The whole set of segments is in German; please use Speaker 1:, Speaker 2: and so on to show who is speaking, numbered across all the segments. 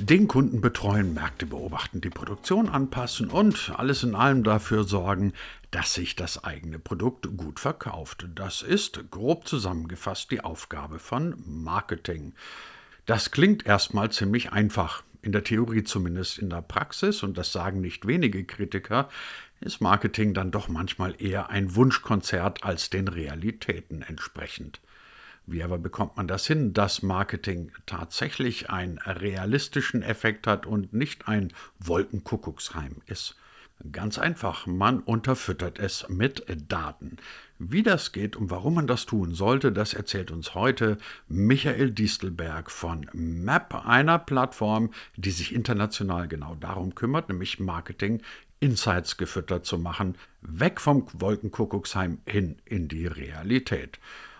Speaker 1: Den Kunden betreuen, Märkte beobachten, die Produktion anpassen und alles in allem dafür sorgen, dass sich das eigene Produkt gut verkauft. Das ist, grob zusammengefasst, die Aufgabe von Marketing. Das klingt erstmal ziemlich einfach. In der Theorie zumindest in der Praxis, und das sagen nicht wenige Kritiker, ist Marketing dann doch manchmal eher ein Wunschkonzert als den Realitäten entsprechend. Wie aber bekommt man das hin, dass Marketing tatsächlich einen realistischen Effekt hat und nicht ein Wolkenkuckucksheim ist? Ganz einfach, man unterfüttert es mit Daten. Wie das geht und warum man das tun sollte, das erzählt uns heute Michael Distelberg von MAP, einer Plattform, die sich international genau darum kümmert, nämlich Marketing Insights gefüttert zu machen, weg vom Wolkenkuckucksheim hin in die Realität.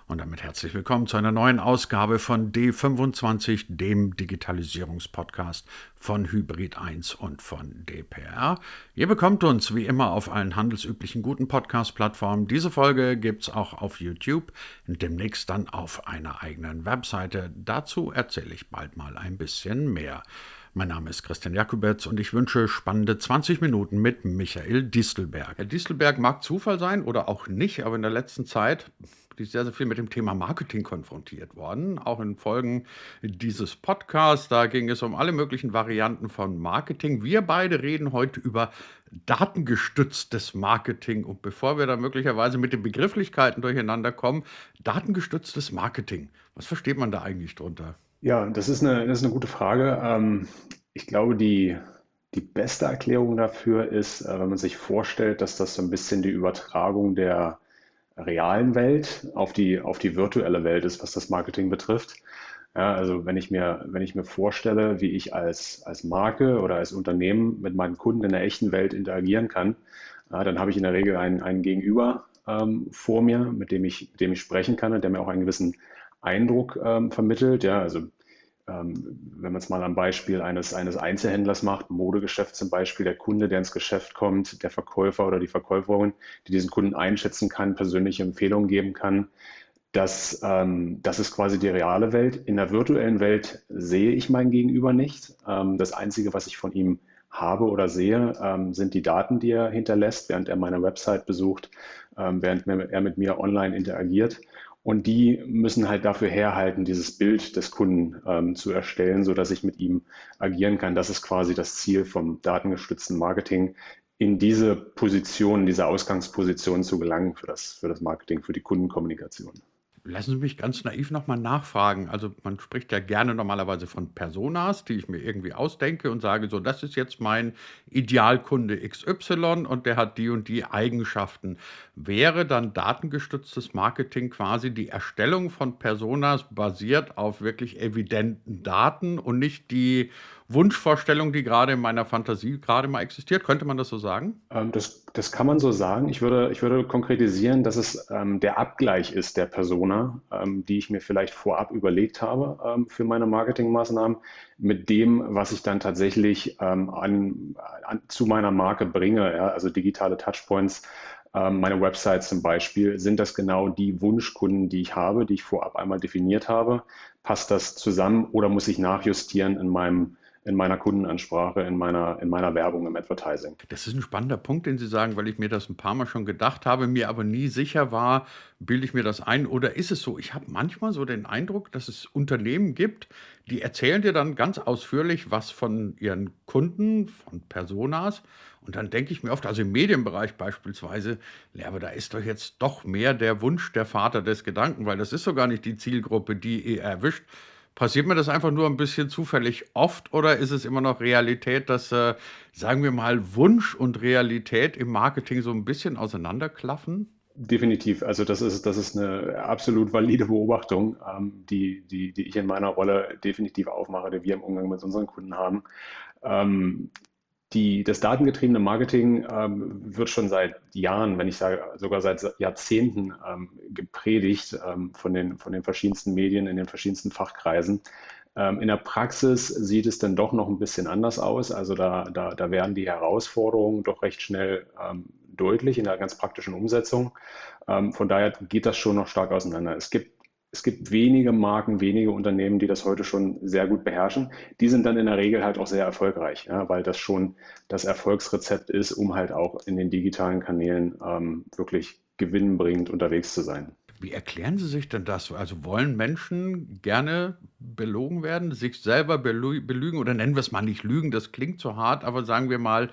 Speaker 1: Und damit herzlich willkommen zu einer neuen Ausgabe von D25, dem Digitalisierungspodcast von Hybrid 1 und von DPR. Ihr bekommt uns wie immer auf allen handelsüblichen guten Podcast-Plattformen. Diese Folge gibt es auch auf YouTube, demnächst dann auf einer eigenen Webseite. Dazu erzähle ich bald mal ein bisschen mehr. Mein Name ist Christian Jakubetz und ich wünsche spannende 20 Minuten mit Michael Distelberg. Herr Distelberg mag Zufall sein oder auch nicht, aber in der letzten Zeit wirklich sehr, sehr viel mit dem Thema Marketing konfrontiert worden, auch in Folgen dieses Podcasts. Da ging es um alle möglichen Varianten von Marketing. Wir beide reden heute über datengestütztes Marketing. Und bevor wir da möglicherweise mit den Begrifflichkeiten durcheinander kommen, datengestütztes Marketing. Was versteht man da eigentlich drunter?
Speaker 2: Ja, das ist eine, das ist eine gute Frage. Ähm, ich glaube, die, die beste Erklärung dafür ist, äh, wenn man sich vorstellt, dass das so ein bisschen die Übertragung der realen Welt auf die, auf die virtuelle Welt ist, was das Marketing betrifft. Ja, also wenn ich mir, wenn ich mir vorstelle, wie ich als, als Marke oder als Unternehmen mit meinen Kunden in der echten Welt interagieren kann, ja, dann habe ich in der Regel einen, einen Gegenüber ähm, vor mir, mit dem, ich, mit dem ich sprechen kann und der mir auch einen gewissen Eindruck ähm, vermittelt. Ja, also ähm, wenn man es mal am Beispiel eines, eines Einzelhändlers macht, Modegeschäft zum Beispiel, der Kunde, der ins Geschäft kommt, der Verkäufer oder die Verkäuferin, die diesen Kunden einschätzen kann, persönliche Empfehlungen geben kann, das, ähm, das ist quasi die reale Welt. In der virtuellen Welt sehe ich mein Gegenüber nicht. Ähm, das Einzige, was ich von ihm habe oder sehe, ähm, sind die Daten, die er hinterlässt, während er meine Website besucht, ähm, während er mit mir online interagiert. Und die müssen halt dafür herhalten, dieses Bild des Kunden ähm, zu erstellen, sodass ich mit ihm agieren kann. Das ist quasi das Ziel vom datengestützten Marketing, in diese Position, diese Ausgangsposition zu gelangen für das, für das Marketing, für die Kundenkommunikation.
Speaker 1: Lassen Sie mich ganz naiv nochmal nachfragen. Also man spricht ja gerne normalerweise von Personas, die ich mir irgendwie ausdenke und sage, so, das ist jetzt mein Idealkunde XY und der hat die und die Eigenschaften. Wäre dann datengestütztes Marketing quasi die Erstellung von Personas basiert auf wirklich evidenten Daten und nicht die Wunschvorstellung, die gerade in meiner Fantasie gerade mal existiert. Könnte man das so sagen?
Speaker 2: Ähm, das, das kann man so sagen. Ich würde, ich würde konkretisieren, dass es ähm, der Abgleich ist der Persona, ähm, die ich mir vielleicht vorab überlegt habe ähm, für meine Marketingmaßnahmen, mit dem, was ich dann tatsächlich ähm, an, an, zu meiner Marke bringe. Ja? Also digitale Touchpoints ähm, meine Website zum Beispiel, sind das genau die Wunschkunden, die ich habe, die ich vorab einmal definiert habe? Passt das zusammen oder muss ich nachjustieren in meinem in meiner Kundenansprache, in meiner, in meiner Werbung im Advertising.
Speaker 1: Das ist ein spannender Punkt, den Sie sagen, weil ich mir das ein paar Mal schon gedacht habe, mir aber nie sicher war, bilde ich mir das ein oder ist es so? Ich habe manchmal so den Eindruck, dass es Unternehmen gibt, die erzählen dir dann ganz ausführlich was von ihren Kunden, von Personas. Und dann denke ich mir oft, also im Medienbereich beispielsweise, ja, aber da ist doch jetzt doch mehr der Wunsch der Vater des Gedanken, weil das ist so gar nicht die Zielgruppe, die ihr erwischt, Passiert mir das einfach nur ein bisschen zufällig oft oder ist es immer noch Realität, dass, äh, sagen wir mal, Wunsch und Realität im Marketing so ein bisschen auseinanderklaffen?
Speaker 2: Definitiv. Also das ist, das ist eine absolut valide Beobachtung, ähm, die, die, die ich in meiner Rolle definitiv aufmache, die wir im Umgang mit unseren Kunden haben. Ähm, die, das datengetriebene Marketing ähm, wird schon seit Jahren, wenn ich sage sogar seit Jahrzehnten ähm, gepredigt ähm, von, den, von den verschiedensten Medien in den verschiedensten Fachkreisen. Ähm, in der Praxis sieht es dann doch noch ein bisschen anders aus. Also da, da, da werden die Herausforderungen doch recht schnell ähm, deutlich in der ganz praktischen Umsetzung. Ähm, von daher geht das schon noch stark auseinander. Es gibt es gibt wenige Marken, wenige Unternehmen, die das heute schon sehr gut beherrschen. Die sind dann in der Regel halt auch sehr erfolgreich, ja, weil das schon das Erfolgsrezept ist, um halt auch in den digitalen Kanälen ähm, wirklich gewinnbringend unterwegs zu sein.
Speaker 1: Wie erklären Sie sich denn das? Also wollen Menschen gerne belogen werden, sich selber belügen oder nennen wir es mal nicht lügen, das klingt zu hart, aber sagen wir mal,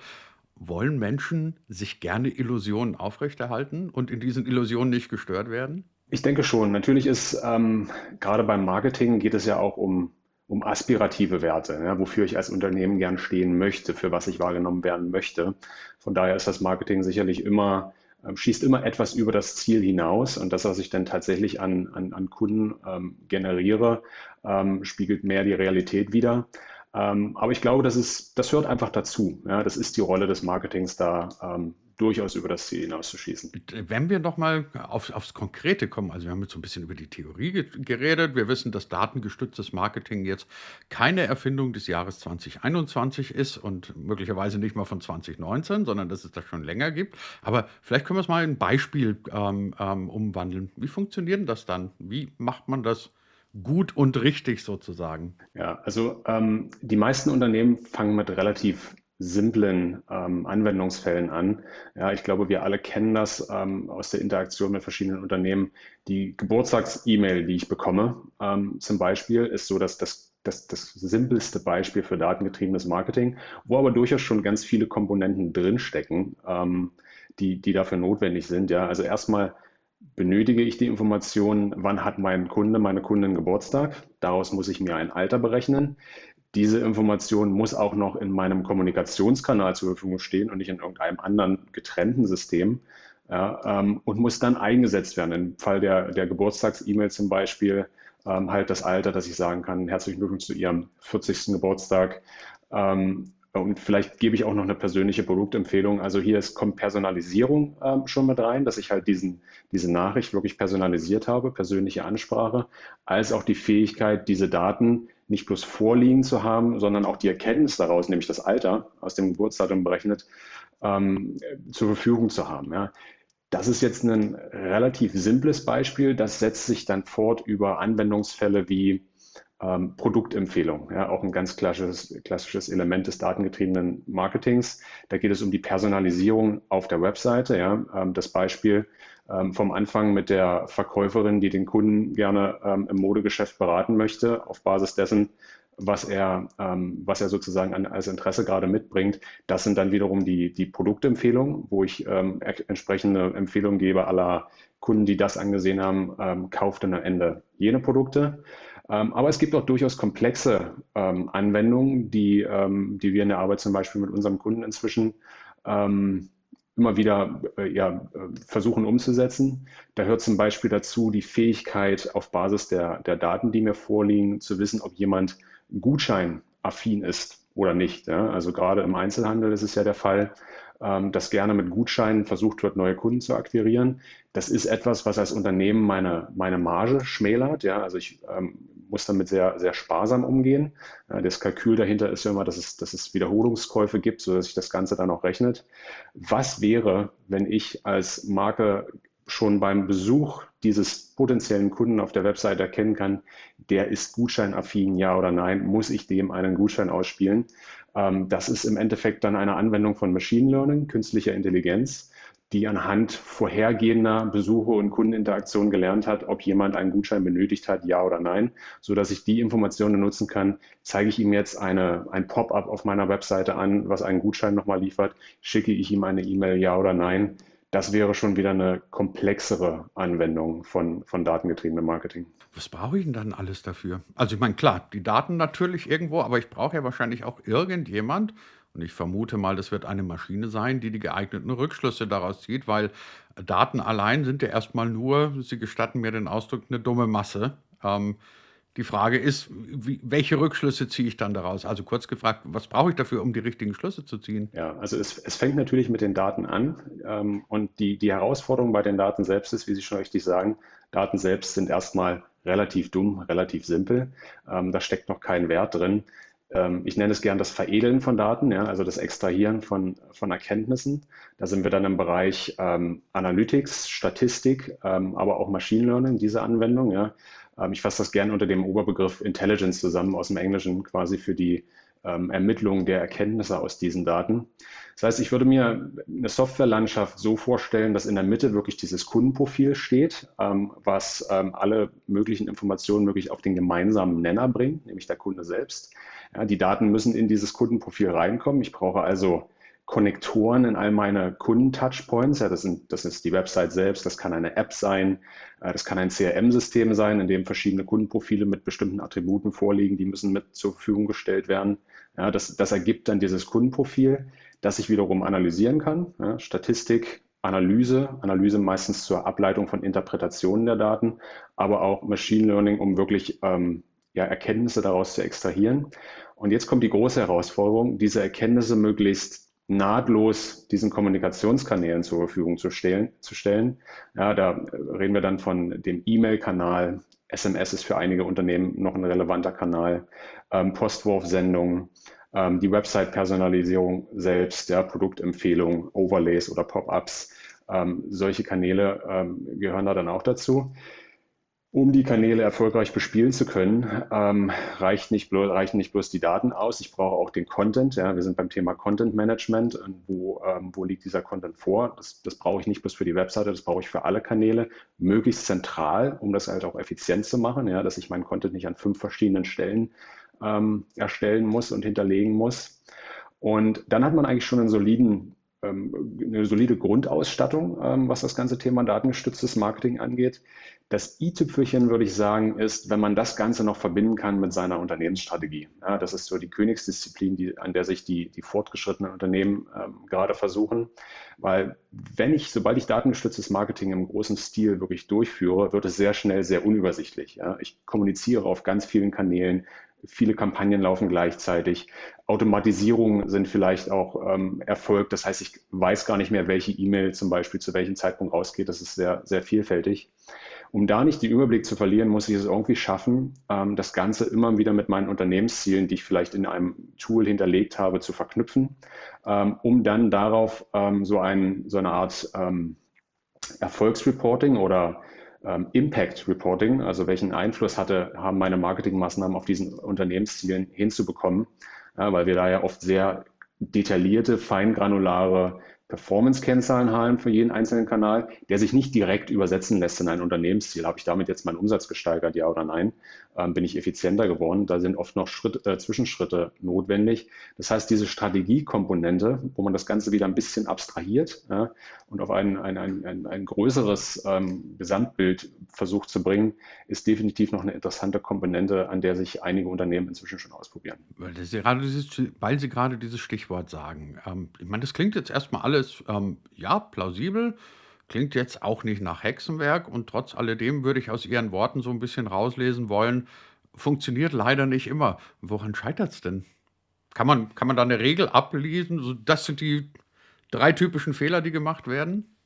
Speaker 1: wollen Menschen sich gerne Illusionen aufrechterhalten und in diesen Illusionen nicht gestört werden?
Speaker 2: Ich denke schon. Natürlich ist ähm, gerade beim Marketing geht es ja auch um, um aspirative Werte, ja, wofür ich als Unternehmen gern stehen möchte, für was ich wahrgenommen werden möchte. Von daher ist das Marketing sicherlich immer, äh, schießt immer etwas über das Ziel hinaus und das, was ich dann tatsächlich an, an, an Kunden ähm, generiere, ähm, spiegelt mehr die Realität wider. Ähm, aber ich glaube, das, ist, das hört einfach dazu. Ja, das ist die Rolle des Marketings da, ähm, durchaus über das Ziel hinauszuschießen.
Speaker 1: Wenn wir nochmal auf, aufs Konkrete kommen, also wir haben jetzt so ein bisschen über die Theorie geredet. Wir wissen, dass datengestütztes Marketing jetzt keine Erfindung des Jahres 2021 ist und möglicherweise nicht mal von 2019, sondern dass es das schon länger gibt. Aber vielleicht können wir es mal in ein Beispiel ähm, ähm, umwandeln. Wie funktioniert das dann? Wie macht man das? gut und richtig sozusagen?
Speaker 2: Ja, also ähm, die meisten Unternehmen fangen mit relativ simplen ähm, Anwendungsfällen an. Ja, ich glaube, wir alle kennen das ähm, aus der Interaktion mit verschiedenen Unternehmen. Die Geburtstags-E-Mail, die ich bekomme, ähm, zum Beispiel, ist so, dass das das, das simpelste Beispiel für datengetriebenes Marketing, wo aber durchaus schon ganz viele Komponenten drinstecken, ähm, die, die dafür notwendig sind. Ja, also erstmal benötige ich die Information, wann hat mein Kunde, meine Kundin Geburtstag. Daraus muss ich mir ein Alter berechnen. Diese Information muss auch noch in meinem Kommunikationskanal zur Verfügung stehen und nicht in irgendeinem anderen getrennten System ja, ähm, und muss dann eingesetzt werden. Im Fall der, der Geburtstags-E-Mail zum Beispiel ähm, halt das Alter, dass ich sagen kann, herzlichen Glückwunsch zu Ihrem 40. Geburtstag. Ähm, und vielleicht gebe ich auch noch eine persönliche Produktempfehlung. Also hier ist, kommt Personalisierung ähm, schon mit rein, dass ich halt diesen, diese Nachricht wirklich personalisiert habe, persönliche Ansprache, als auch die Fähigkeit, diese Daten nicht bloß vorliegen zu haben, sondern auch die Erkenntnis daraus, nämlich das Alter aus dem Geburtsdatum berechnet, ähm, zur Verfügung zu haben. Ja. Das ist jetzt ein relativ simples Beispiel. Das setzt sich dann fort über Anwendungsfälle wie ähm, Produktempfehlung, ja, auch ein ganz klassisches, klassisches Element des datengetriebenen Marketings. Da geht es um die Personalisierung auf der Webseite. Ja. Ähm, das Beispiel ähm, vom Anfang mit der Verkäuferin, die den Kunden gerne ähm, im Modegeschäft beraten möchte, auf Basis dessen, was er, ähm, was er sozusagen an, als Interesse gerade mitbringt. Das sind dann wiederum die, die Produktempfehlungen, wo ich ähm, entsprechende Empfehlungen gebe aller Kunden, die das angesehen haben, ähm, kauft dann am Ende jene Produkte. Ähm, aber es gibt auch durchaus komplexe ähm, Anwendungen, die, ähm, die wir in der Arbeit zum Beispiel mit unserem Kunden inzwischen immer wieder äh, ja, versuchen umzusetzen. Da hört zum Beispiel dazu die Fähigkeit, auf Basis der, der Daten, die mir vorliegen, zu wissen, ob jemand gutscheinaffin ist oder nicht. Ja? Also gerade im Einzelhandel ist es ja der Fall, ähm, dass gerne mit Gutscheinen versucht wird, neue Kunden zu akquirieren. Das ist etwas, was als Unternehmen meine, meine Marge schmälert. Ja? Also ich ähm, muss damit sehr, sehr sparsam umgehen. Ja, das Kalkül dahinter ist ja immer, dass es, dass es Wiederholungskäufe gibt, sodass sich das Ganze dann auch rechnet. Was wäre, wenn ich als Marke schon beim Besuch dieses potenziellen Kunden auf der Website erkennen kann, der ist gutscheinaffin, ja oder nein, muss ich dem einen Gutschein ausspielen. Ähm, das ist im Endeffekt dann eine Anwendung von Machine Learning, künstlicher Intelligenz, die anhand vorhergehender Besuche und Kundeninteraktionen gelernt hat, ob jemand einen Gutschein benötigt hat, ja oder nein, so dass ich die Informationen nutzen kann. Zeige ich ihm jetzt eine, ein Pop-up auf meiner Webseite an, was einen Gutschein nochmal liefert, schicke ich ihm eine E-Mail, ja oder nein das wäre schon wieder eine komplexere Anwendung von, von datengetriebenem Marketing.
Speaker 1: Was brauche ich denn dann alles dafür? Also ich meine, klar, die Daten natürlich irgendwo, aber ich brauche ja wahrscheinlich auch irgendjemand, und ich vermute mal, das wird eine Maschine sein, die die geeigneten Rückschlüsse daraus zieht, weil Daten allein sind ja erstmal nur, Sie gestatten mir den Ausdruck, eine dumme Masse. Ähm, die Frage ist, wie, welche Rückschlüsse ziehe ich dann daraus? Also kurz gefragt, was brauche ich dafür, um die richtigen Schlüsse zu ziehen?
Speaker 2: Ja, also es, es fängt natürlich mit den Daten an. Ähm, und die, die Herausforderung bei den Daten selbst ist, wie Sie schon richtig sagen, Daten selbst sind erstmal relativ dumm, relativ simpel. Ähm, da steckt noch kein Wert drin. Ähm, ich nenne es gern das Veredeln von Daten, ja, also das Extrahieren von, von Erkenntnissen. Da sind wir dann im Bereich ähm, Analytics, Statistik, ähm, aber auch Machine Learning, diese Anwendung. Ja. Ähm, ich fasse das gerne unter dem Oberbegriff Intelligence zusammen aus dem Englischen quasi für die ähm, Ermittlung der Erkenntnisse aus diesen Daten. Das heißt, ich würde mir eine Softwarelandschaft so vorstellen, dass in der Mitte wirklich dieses Kundenprofil steht, ähm, was ähm, alle möglichen Informationen möglich auf den gemeinsamen Nenner bringt, nämlich der Kunde selbst. Ja, die Daten müssen in dieses Kundenprofil reinkommen. Ich brauche also Konnektoren in all meine Kunden-Touchpoints. Ja, das, sind, das ist die Website selbst, das kann eine App sein, äh, das kann ein CRM-System sein, in dem verschiedene Kundenprofile mit bestimmten Attributen vorliegen, die müssen mit zur Verfügung gestellt werden. Ja, das, das ergibt dann dieses Kundenprofil, das ich wiederum analysieren kann. Ja, Statistik, Analyse, Analyse meistens zur Ableitung von Interpretationen der Daten, aber auch Machine Learning, um wirklich ähm, ja, Erkenntnisse daraus zu extrahieren. Und jetzt kommt die große Herausforderung, diese Erkenntnisse möglichst nahtlos diesen Kommunikationskanälen zur Verfügung zu stellen. Zu stellen. Ja, da reden wir dann von dem E-Mail-Kanal. SMS ist für einige Unternehmen noch ein relevanter Kanal. Ähm, Postwurfsendungen, ähm, die Website-Personalisierung selbst, ja, Produktempfehlungen, Overlays oder Pop-ups. Ähm, solche Kanäle ähm, gehören da dann auch dazu. Um die Kanäle erfolgreich bespielen zu können, ähm, reicht nicht bloß, reichen nicht bloß die Daten aus. Ich brauche auch den Content. Ja, wir sind beim Thema Content Management. Wo, ähm, wo liegt dieser Content vor? Das, das brauche ich nicht bloß für die Webseite, das brauche ich für alle Kanäle. Möglichst zentral, um das halt auch effizient zu machen, ja, dass ich meinen Content nicht an fünf verschiedenen Stellen ähm, erstellen muss und hinterlegen muss. Und dann hat man eigentlich schon einen soliden eine solide Grundausstattung, ähm, was das ganze Thema datengestütztes Marketing angeht. Das i-Tüpfelchen, würde ich sagen, ist, wenn man das Ganze noch verbinden kann mit seiner Unternehmensstrategie. Ja, das ist so die Königsdisziplin, die, an der sich die, die fortgeschrittenen Unternehmen ähm, gerade versuchen. Weil wenn ich, sobald ich datengestütztes Marketing im großen Stil wirklich durchführe, wird es sehr schnell sehr unübersichtlich. Ja. Ich kommuniziere auf ganz vielen Kanälen, viele Kampagnen laufen gleichzeitig. Automatisierungen sind vielleicht auch ähm, erfolgt. Das heißt, ich weiß gar nicht mehr, welche E-Mail zum Beispiel zu welchem Zeitpunkt rausgeht. Das ist sehr, sehr vielfältig. Um da nicht den Überblick zu verlieren, muss ich es irgendwie schaffen, ähm, das Ganze immer wieder mit meinen Unternehmenszielen, die ich vielleicht in einem Tool hinterlegt habe, zu verknüpfen, ähm, um dann darauf ähm, so, ein, so eine Art ähm, Erfolgsreporting oder ähm, Impact Reporting, also welchen Einfluss hatte, haben meine Marketingmaßnahmen auf diesen Unternehmenszielen hinzubekommen, ja, weil wir da ja oft sehr detaillierte, feingranulare Performance-Kennzahlen haben für jeden einzelnen Kanal, der sich nicht direkt übersetzen lässt in ein Unternehmensziel. Habe ich damit jetzt meinen Umsatz gesteigert, ja oder nein? Ähm, bin ich effizienter geworden? Da sind oft noch Schritt, äh, Zwischenschritte notwendig. Das heißt, diese Strategiekomponente, wo man das Ganze wieder ein bisschen abstrahiert ja, und auf ein, ein, ein, ein, größeres ähm, Gesamtbild versucht zu bringen, ist definitiv noch eine interessante Komponente, an der sich einige Unternehmen inzwischen schon ausprobieren.
Speaker 1: Weil Sie gerade dieses, weil Sie gerade dieses Stichwort sagen. Ähm, ich meine, das klingt jetzt erstmal alles ähm, ja, plausibel. Klingt jetzt auch nicht nach Hexenwerk und trotz alledem würde ich aus Ihren Worten so ein bisschen rauslesen wollen, funktioniert leider nicht immer. Woran scheitert es denn? Kann man, kann man da eine Regel ablesen? das sind die drei typischen Fehler, die gemacht werden?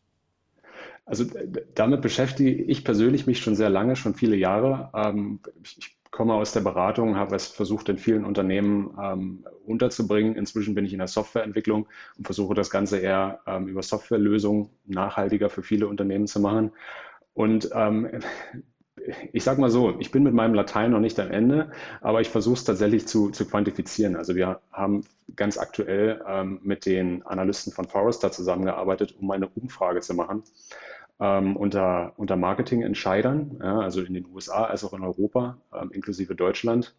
Speaker 2: Also damit beschäftige ich persönlich mich schon sehr lange, schon viele Jahre. Ähm, ich komme aus der Beratung, habe es versucht, in vielen Unternehmen ähm, unterzubringen. Inzwischen bin ich in der Softwareentwicklung und versuche das Ganze eher ähm, über Softwarelösungen nachhaltiger für viele Unternehmen zu machen. Und ähm, ich sage mal so, ich bin mit meinem Latein noch nicht am Ende, aber ich versuche es tatsächlich zu, zu quantifizieren. Also wir haben ganz aktuell ähm, mit den Analysten von Forrester zusammengearbeitet, um eine Umfrage zu machen ähm, unter, unter Marketingentscheidern, ja, also in den USA als auch in Europa, ähm, inklusive Deutschland,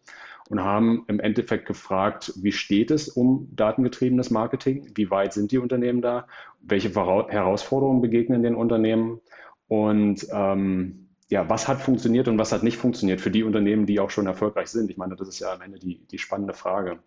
Speaker 2: und haben im Endeffekt gefragt, wie steht es um datengetriebenes Marketing? Wie weit sind die Unternehmen da? Welche Herausforderungen begegnen den Unternehmen? Und ähm, ja, was hat funktioniert und was hat nicht funktioniert für die Unternehmen, die auch schon erfolgreich sind? Ich meine, das ist ja am Ende die, die spannende Frage.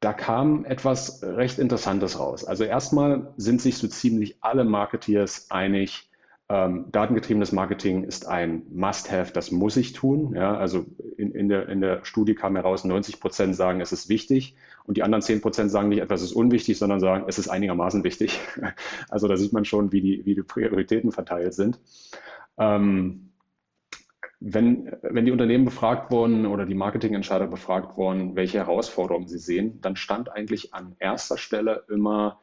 Speaker 2: Da kam etwas recht Interessantes raus. Also erstmal sind sich so ziemlich alle Marketeers einig, ähm, datengetriebenes Marketing ist ein Must-Have, das muss ich tun. Ja, also in, in, der, in der Studie kam heraus, 90 Prozent sagen, es ist wichtig und die anderen 10 Prozent sagen nicht etwas ist unwichtig, sondern sagen, es ist einigermaßen wichtig. Also da sieht man schon, wie die, wie die Prioritäten verteilt sind. Ähm, wenn, wenn die Unternehmen befragt wurden oder die Marketingentscheider befragt wurden, welche Herausforderungen sie sehen, dann stand eigentlich an erster Stelle immer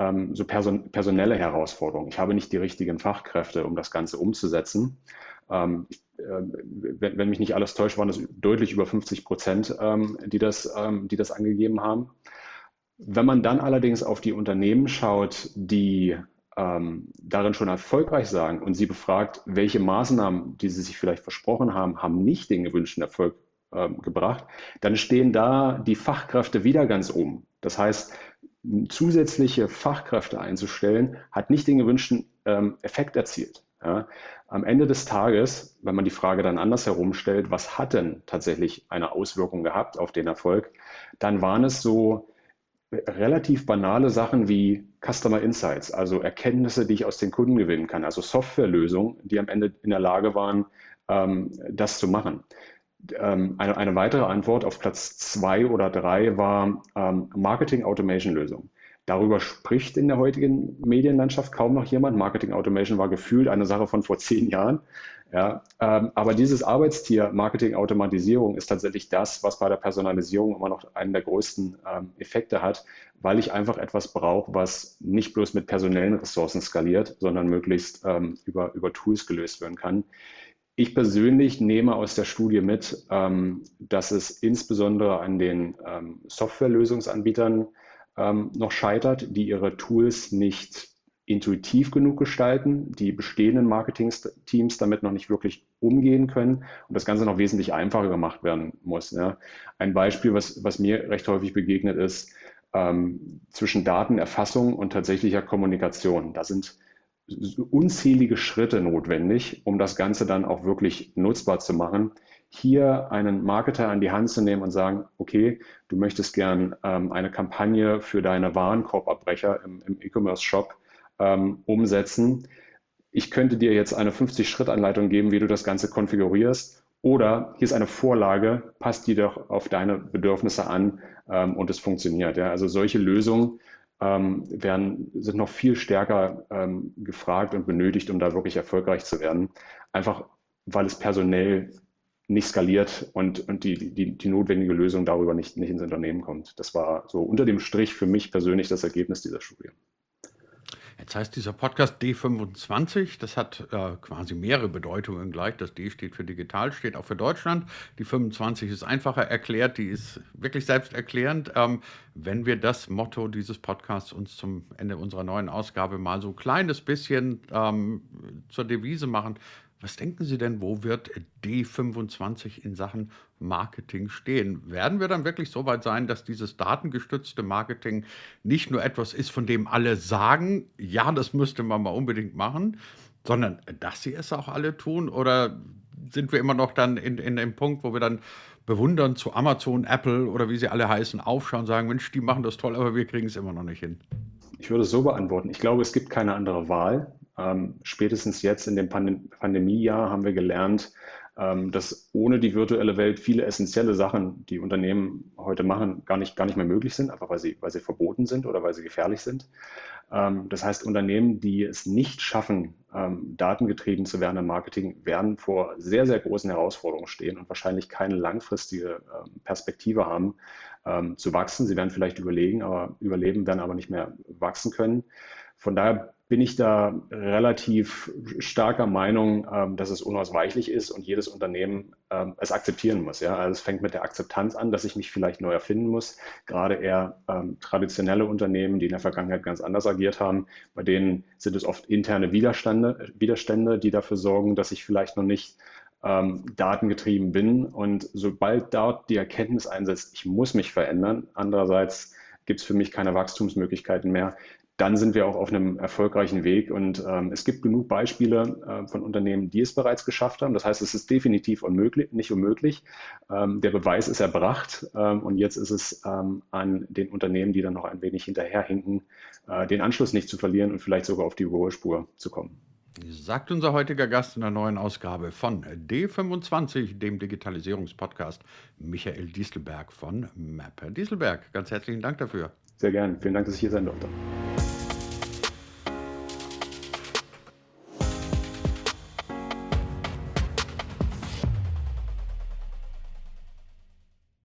Speaker 2: ähm, so person personelle Herausforderungen. Ich habe nicht die richtigen Fachkräfte, um das Ganze umzusetzen. Ähm, ich wenn, wenn, mich nicht alles täuscht, waren es deutlich über 50 Prozent, ähm, die, das, ähm, die das angegeben haben. Wenn man dann allerdings auf die Unternehmen schaut, die ähm, darin schon erfolgreich sagen und sie befragt, welche Maßnahmen, die sie sich vielleicht versprochen haben, haben nicht den gewünschten Erfolg ähm, gebracht, dann stehen da die Fachkräfte wieder ganz oben. Das heißt, zusätzliche Fachkräfte einzustellen, hat nicht den gewünschten ähm, Effekt erzielt. Ja. Am Ende des Tages, wenn man die Frage dann anders herumstellt, was hat denn tatsächlich eine Auswirkung gehabt auf den Erfolg, dann waren es so relativ banale Sachen wie Customer Insights, also Erkenntnisse, die ich aus den Kunden gewinnen kann, also Softwarelösungen, die am Ende in der Lage waren, ähm, das zu machen. Ähm, eine, eine, weitere Antwort auf Platz zwei oder drei war ähm, Marketing Automation Lösung. Darüber spricht in der heutigen Medienlandschaft kaum noch jemand. Marketing Automation war gefühlt eine Sache von vor zehn Jahren. Ja, ähm, aber dieses Arbeitstier Marketing Automatisierung ist tatsächlich das, was bei der Personalisierung immer noch einen der größten ähm, Effekte hat, weil ich einfach etwas brauche, was nicht bloß mit personellen Ressourcen skaliert, sondern möglichst ähm, über, über Tools gelöst werden kann. Ich persönlich nehme aus der Studie mit, ähm, dass es insbesondere an den ähm, Softwarelösungsanbietern ähm, noch scheitert, die ihre Tools nicht intuitiv genug gestalten, die bestehenden Marketingteams damit noch nicht wirklich umgehen können und das Ganze noch wesentlich einfacher gemacht werden muss. Ein Beispiel, was, was mir recht häufig begegnet ist, zwischen Datenerfassung und tatsächlicher Kommunikation. Da sind unzählige Schritte notwendig, um das Ganze dann auch wirklich nutzbar zu machen. Hier einen Marketer an die Hand zu nehmen und sagen, okay, du möchtest gern ähm, eine Kampagne für deine Warenkorbabbrecher im, im E-Commerce-Shop ähm, umsetzen. Ich könnte dir jetzt eine 50-Schritt-Anleitung geben, wie du das Ganze konfigurierst. Oder hier ist eine Vorlage, passt die doch auf deine Bedürfnisse an ähm, und es funktioniert. Ja? Also solche Lösungen ähm, werden, sind noch viel stärker ähm, gefragt und benötigt, um da wirklich erfolgreich zu werden. Einfach weil es personell nicht skaliert und, und die, die, die notwendige Lösung darüber nicht, nicht ins Unternehmen kommt. Das war so unter dem Strich für mich persönlich das Ergebnis dieser Studie.
Speaker 1: Jetzt heißt dieser Podcast D25, das hat äh, quasi mehrere Bedeutungen gleich. Das D steht für digital, steht auch für Deutschland. Die 25 ist einfacher erklärt, die ist wirklich selbsterklärend. Ähm, wenn wir das Motto dieses Podcasts uns zum Ende unserer neuen Ausgabe mal so ein kleines bisschen ähm, zur Devise machen, was denken Sie denn, wo wird D25 in Sachen Marketing stehen? Werden wir dann wirklich so weit sein, dass dieses datengestützte Marketing nicht nur etwas ist, von dem alle sagen, ja, das müsste man mal unbedingt machen, sondern dass sie es auch alle tun? Oder sind wir immer noch dann in, in dem Punkt, wo wir dann bewundern zu Amazon, Apple oder wie sie alle heißen, aufschauen und sagen, Mensch, die machen das toll, aber wir kriegen es immer noch nicht hin?
Speaker 2: Ich würde es so beantworten. Ich glaube, es gibt keine andere Wahl. Ähm, spätestens jetzt in dem Pandem Pandemiejahr haben wir gelernt, ähm, dass ohne die virtuelle Welt viele essentielle Sachen, die Unternehmen heute machen, gar nicht, gar nicht mehr möglich sind, einfach weil sie, weil sie verboten sind oder weil sie gefährlich sind. Ähm, das heißt, Unternehmen, die es nicht schaffen, ähm, datengetrieben zu werden im Marketing, werden vor sehr, sehr großen Herausforderungen stehen und wahrscheinlich keine langfristige ähm, Perspektive haben, ähm, zu wachsen. Sie werden vielleicht überlegen, aber überleben, werden aber nicht mehr wachsen können. Von daher bin ich da relativ starker Meinung, ähm, dass es unausweichlich ist und jedes Unternehmen ähm, es akzeptieren muss. Ja? Also es fängt mit der Akzeptanz an, dass ich mich vielleicht neu erfinden muss. Gerade eher ähm, traditionelle Unternehmen, die in der Vergangenheit ganz anders agiert haben, bei denen sind es oft interne Widerstände, Widerstände die dafür sorgen, dass ich vielleicht noch nicht datengetrieben bin. Und sobald dort die Erkenntnis einsetzt, ich muss mich verändern, andererseits gibt es für mich keine Wachstumsmöglichkeiten mehr, dann sind wir auch auf einem erfolgreichen Weg. Und ähm, es gibt genug Beispiele äh, von Unternehmen, die es bereits geschafft haben. Das heißt, es ist definitiv unmöglich, nicht unmöglich. Ähm, der Beweis ist erbracht. Ähm, und jetzt ist es ähm, an den Unternehmen, die dann noch ein wenig hinterherhinken, äh, den Anschluss nicht zu verlieren und vielleicht sogar auf die Überholspur zu kommen.
Speaker 1: Sagt unser heutiger Gast in der neuen Ausgabe von D25, dem Digitalisierungspodcast, Michael Dieselberg von MAP. Herr Dieselberg, ganz herzlichen Dank dafür.
Speaker 2: Sehr gerne. Vielen Dank, dass ich hier sein durfte.